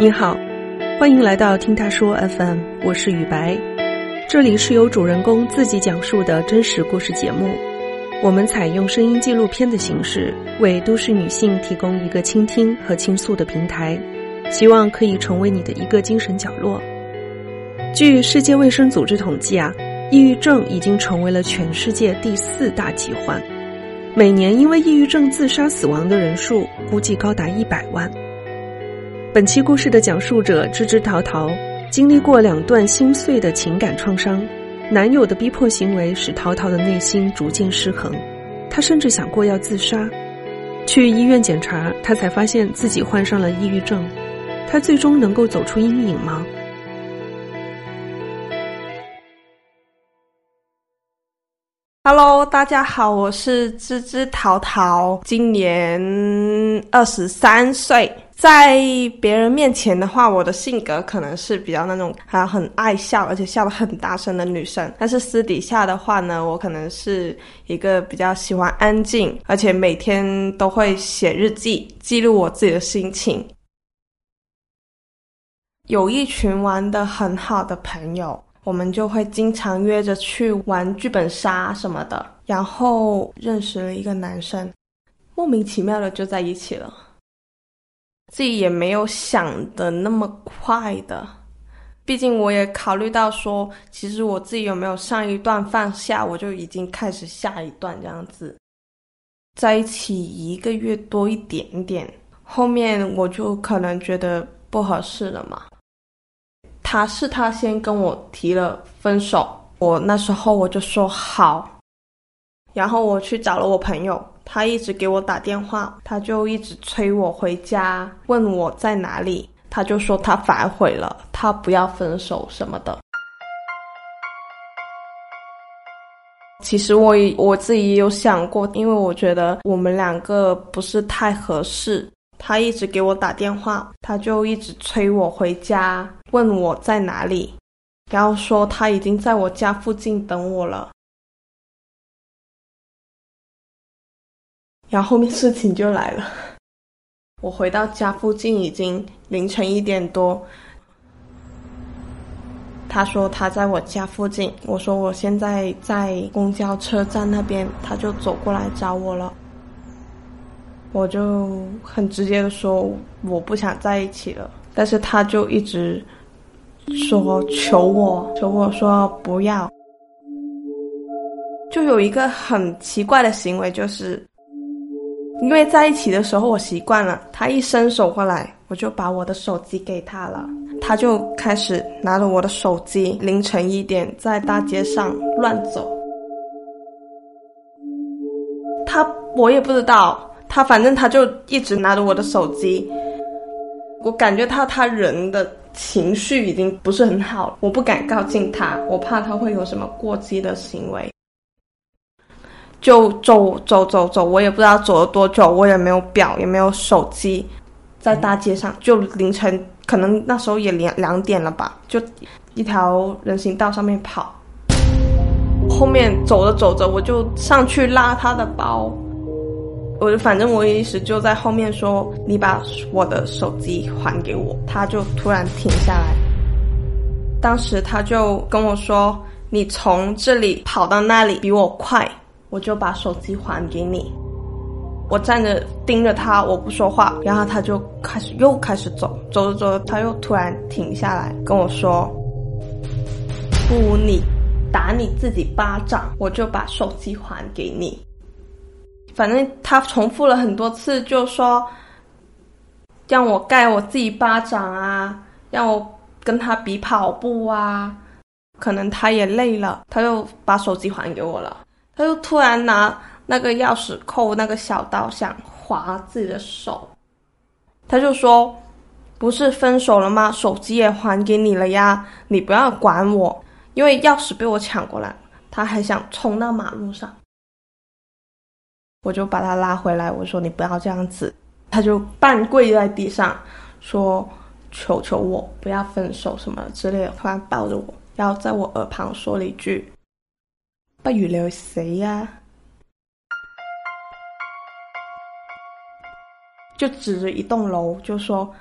你好，欢迎来到听他说 FM，我是雨白，这里是由主人公自己讲述的真实故事节目。我们采用声音纪录片的形式，为都市女性提供一个倾听和倾诉的平台，希望可以成为你的一个精神角落。据世界卫生组织统计啊，抑郁症已经成为了全世界第四大疾患，每年因为抑郁症自杀死亡的人数估计高达一百万。本期故事的讲述者芝芝桃桃，经历过两段心碎的情感创伤。男友的逼迫行为使桃桃的内心逐渐失衡，她甚至想过要自杀。去医院检查，她才发现自己患上了抑郁症。她最终能够走出阴影吗大家好，我是芝芝桃桃，今年二十三岁。在别人面前的话，我的性格可能是比较那种还很爱笑，而且笑得很大声的女生。但是私底下的话呢，我可能是一个比较喜欢安静，而且每天都会写日记，记录我自己的心情。有一群玩的很好的朋友，我们就会经常约着去玩剧本杀什么的。然后认识了一个男生，莫名其妙的就在一起了。自己也没有想的那么快的，毕竟我也考虑到说，其实我自己有没有上一段放下，我就已经开始下一段这样子。在一起一个月多一点点，后面我就可能觉得不合适了嘛。他是他先跟我提了分手，我那时候我就说好，然后我去找了我朋友。他一直给我打电话，他就一直催我回家，问我在哪里。他就说他反悔了，他不要分手什么的。其实我我自己也有想过，因为我觉得我们两个不是太合适。他一直给我打电话，他就一直催我回家，问我在哪里，然后说他已经在我家附近等我了。然后后面事情就来了，我回到家附近已经凌晨一点多。他说他在我家附近，我说我现在在公交车站那边，他就走过来找我了。我就很直接的说我不想在一起了，但是他就一直说求我，求我说不要。就有一个很奇怪的行为，就是。因为在一起的时候我习惯了，他一伸手过来，我就把我的手机给他了，他就开始拿着我的手机，凌晨一点在大街上乱走。他我也不知道，他反正他就一直拿着我的手机，我感觉他他人的情绪已经不是很好，我不敢靠近他，我怕他会有什么过激的行为。就走走走走，我也不知道走了多久，我也没有表，也没有手机，在大街上，就凌晨，可能那时候也两两点了吧，就一条人行道上面跑。后面走着走着，我就上去拉他的包，我就反正我意思就在后面说：“你把我的手机还给我。”他就突然停下来，当时他就跟我说：“你从这里跑到那里比我快。”我就把手机还给你。我站着盯着他，我不说话，然后他就开始又开始走，走着走着，他又突然停下来跟我说：“不如你打你自己巴掌，我就把手机还给你。”反正他重复了很多次，就说让我盖我自己巴掌啊，让我跟他比跑步啊。可能他也累了，他又把手机还给我了。他就突然拿那个钥匙扣那个小刀想划自己的手，他就说：“不是分手了吗？手机也还给你了呀，你不要管我，因为钥匙被我抢过来。”他还想冲到马路上，我就把他拉回来，我说：“你不要这样子。”他就半跪在地上说：“求求我不要分手什么之类的。”突然抱着我，然后在我耳旁说了一句。不如你去死呀！就指着一栋楼，就说：“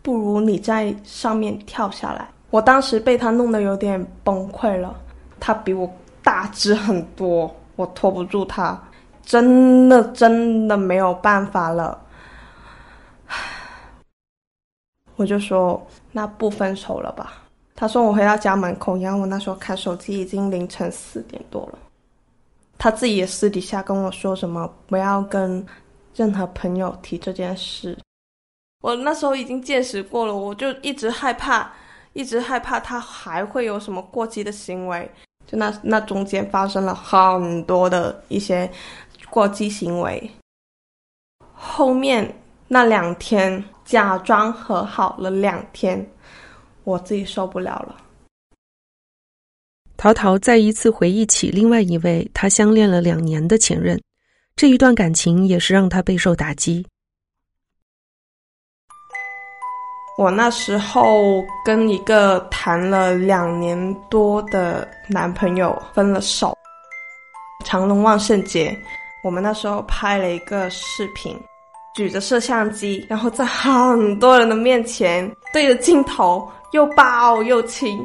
不如你在上面跳下来。我当时被他弄得有点崩溃了，他比我大只很多，我拖不住他，真的真的没有办法了。我就说那不分手了吧。他说我回到家门口，然后我那时候看手机已经凌晨四点多了。他自己也私底下跟我说什么不要跟任何朋友提这件事。我那时候已经见识过了，我就一直害怕，一直害怕他还会有什么过激的行为。就那那中间发生了很多的一些过激行为。后面那两天假装和好了两天，我自己受不了了。陶陶再一次回忆起另外一位他相恋了两年的前任，这一段感情也是让他备受打击。我那时候跟一个谈了两年多的男朋友分了手。长隆万圣节，我们那时候拍了一个视频，举着摄像机，然后在很多人的面前对着镜头又抱又亲，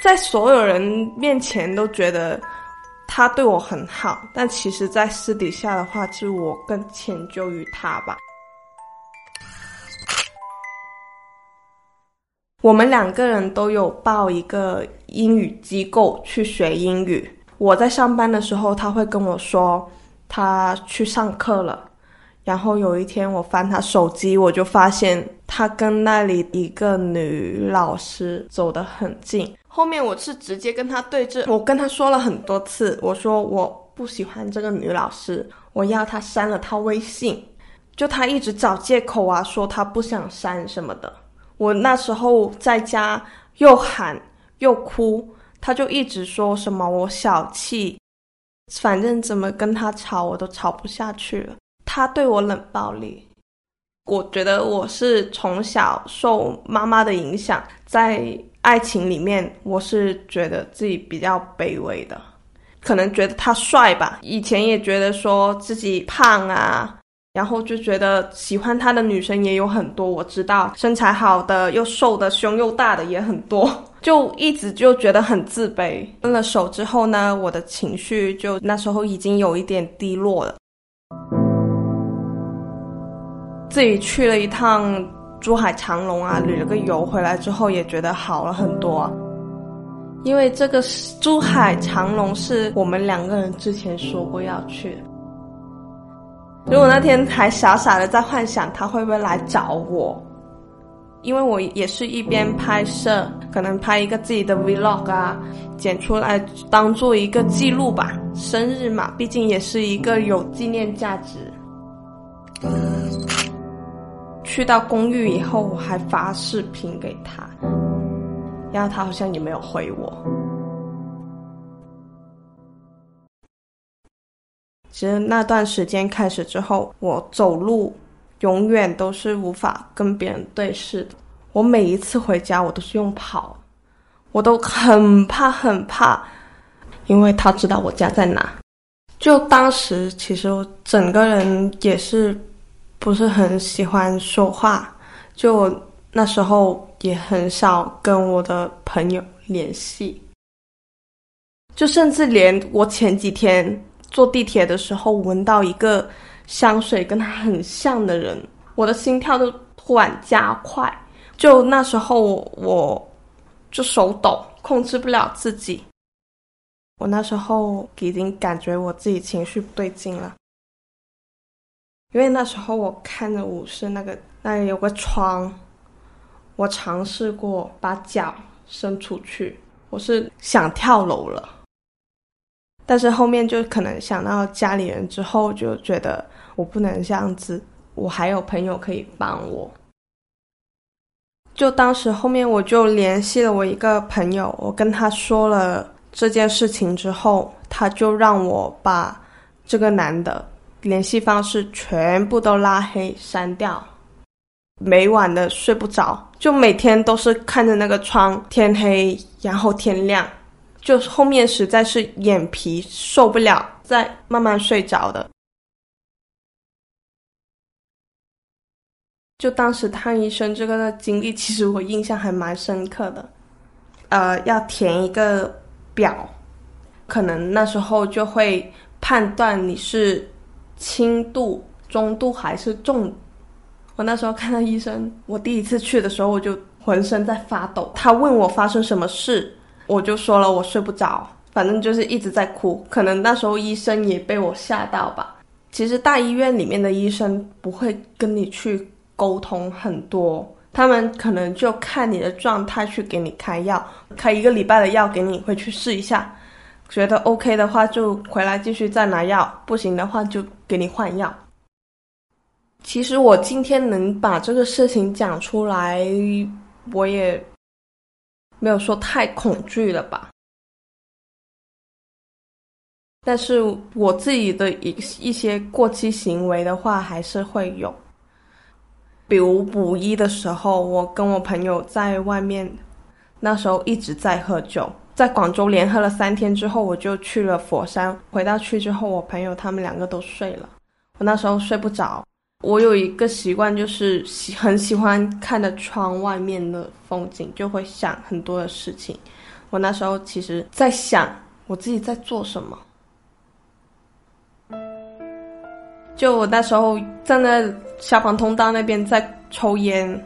在所有人面前都觉得他对我很好，但其实，在私底下的话，是我更迁就于他吧。我们两个人都有报一个英语机构去学英语。我在上班的时候，他会跟我说他去上课了。然后有一天我翻他手机，我就发现他跟那里一个女老师走得很近。后面我是直接跟他对峙，我跟他说了很多次，我说我不喜欢这个女老师，我要他删了他微信。就他一直找借口啊，说他不想删什么的。我那时候在家又喊又哭，他就一直说什么我小气，反正怎么跟他吵我都吵不下去了。他对我冷暴力，我觉得我是从小受妈妈的影响，在爱情里面我是觉得自己比较卑微的，可能觉得他帅吧，以前也觉得说自己胖啊。然后就觉得喜欢他的女生也有很多，我知道身材好的又瘦的胸又大的也很多，就一直就觉得很自卑。分了手之后呢，我的情绪就那时候已经有一点低落了。自己去了一趟珠海长隆啊，旅了个游，回来之后也觉得好了很多。因为这个珠海长隆是我们两个人之前说过要去的。如果那天还傻傻的在幻想他会不会来找我，因为我也是一边拍摄，可能拍一个自己的 vlog 啊，剪出来当做一个记录吧。生日嘛，毕竟也是一个有纪念价值。去到公寓以后，我还发视频给他，然后他好像也没有回我。其实那段时间开始之后，我走路永远都是无法跟别人对视的。我每一次回家，我都是用跑，我都很怕很怕，因为他知道我家在哪。就当时，其实我整个人也是不是很喜欢说话，就那时候也很少跟我的朋友联系，就甚至连我前几天。坐地铁的时候闻到一个香水跟他很像的人，我的心跳都突然加快。就那时候我就手抖，控制不了自己。我那时候已经感觉我自己情绪不对劲了，因为那时候我看着舞室那个那里有个窗，我尝试过把脚伸出去，我是想跳楼了。但是后面就可能想到家里人之后，就觉得我不能这样子，我还有朋友可以帮我。就当时后面我就联系了我一个朋友，我跟他说了这件事情之后，他就让我把这个男的联系方式全部都拉黑删掉，每晚的睡不着，就每天都是看着那个窗，天黑然后天亮。就后面实在是眼皮受不了，再慢慢睡着的。就当时看医生这个经历，其实我印象还蛮深刻的。呃，要填一个表，可能那时候就会判断你是轻度、中度还是重。我那时候看到医生，我第一次去的时候，我就浑身在发抖。他问我发生什么事，我就说了我睡不着，反正就是一直在哭。可能那时候医生也被我吓到吧。其实大医院里面的医生不会跟你去沟通很多。他们可能就看你的状态去给你开药，开一个礼拜的药给你回去试一下，觉得 OK 的话就回来继续再拿药，不行的话就给你换药。其实我今天能把这个事情讲出来，我也没有说太恐惧了吧。但是我自己的一一些过激行为的话，还是会有。比如补一的时候，我跟我朋友在外面，那时候一直在喝酒，在广州连喝了三天之后，我就去了佛山。回到去之后，我朋友他们两个都睡了，我那时候睡不着。我有一个习惯，就是喜很喜欢看着窗外面的风景，就会想很多的事情。我那时候其实在想我自己在做什么。就我那时候站在消防通道那边在抽烟，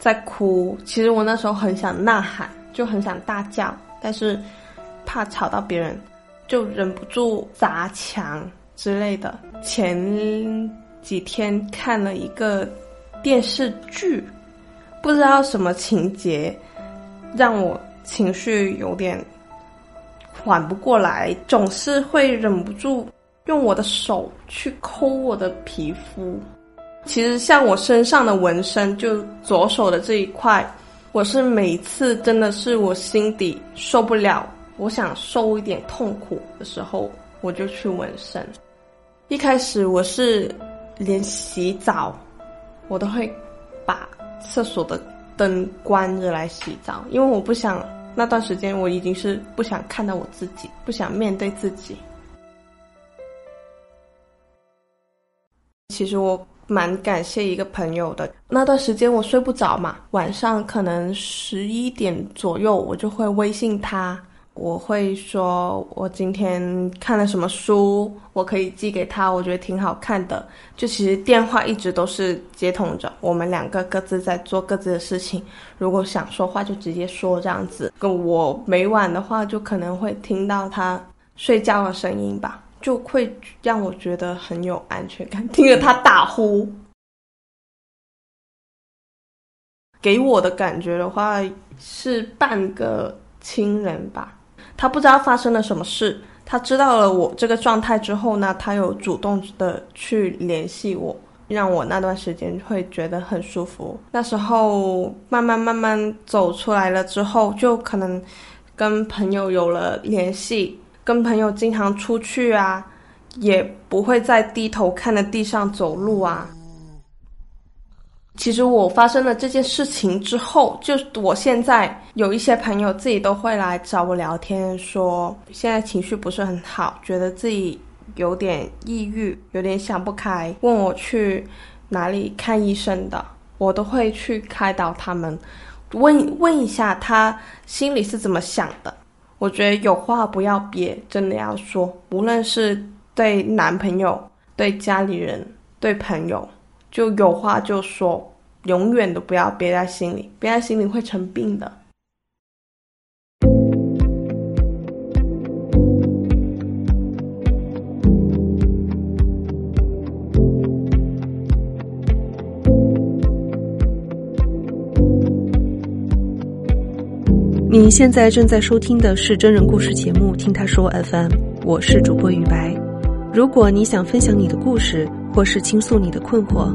在哭。其实我那时候很想呐喊，就很想大叫，但是怕吵到别人，就忍不住砸墙之类的。前几天看了一个电视剧，不知道什么情节，让我情绪有点缓不过来，总是会忍不住。用我的手去抠我的皮肤，其实像我身上的纹身，就左手的这一块，我是每次真的是我心底受不了，我想受一点痛苦的时候，我就去纹身。一开始我是连洗澡，我都会把厕所的灯关着来洗澡，因为我不想那段时间我已经是不想看到我自己，不想面对自己。其实我蛮感谢一个朋友的。那段时间我睡不着嘛，晚上可能十一点左右，我就会微信他，我会说我今天看了什么书，我可以寄给他，我觉得挺好看的。就其实电话一直都是接通着，我们两个各自在做各自的事情。如果想说话就直接说这样子。跟我每晚的话就可能会听到他睡觉的声音吧。就会让我觉得很有安全感，听着他打呼，给我的感觉的话是半个亲人吧。他不知道发生了什么事，他知道了我这个状态之后呢，他有主动的去联系我，让我那段时间会觉得很舒服。那时候慢慢慢慢走出来了之后，就可能跟朋友有了联系。跟朋友经常出去啊，也不会再低头看着地上走路啊。其实我发生了这件事情之后，就我现在有一些朋友自己都会来找我聊天，说现在情绪不是很好，觉得自己有点抑郁，有点想不开，问我去哪里看医生的，我都会去开导他们，问问一下他心里是怎么想的。我觉得有话不要憋，真的要说。无论是对男朋友、对家里人、对朋友，就有话就说，永远都不要憋在心里，憋在心里会成病的。你现在正在收听的是真人故事节目《听他说 FM》，我是主播雨白。如果你想分享你的故事，或是倾诉你的困惑，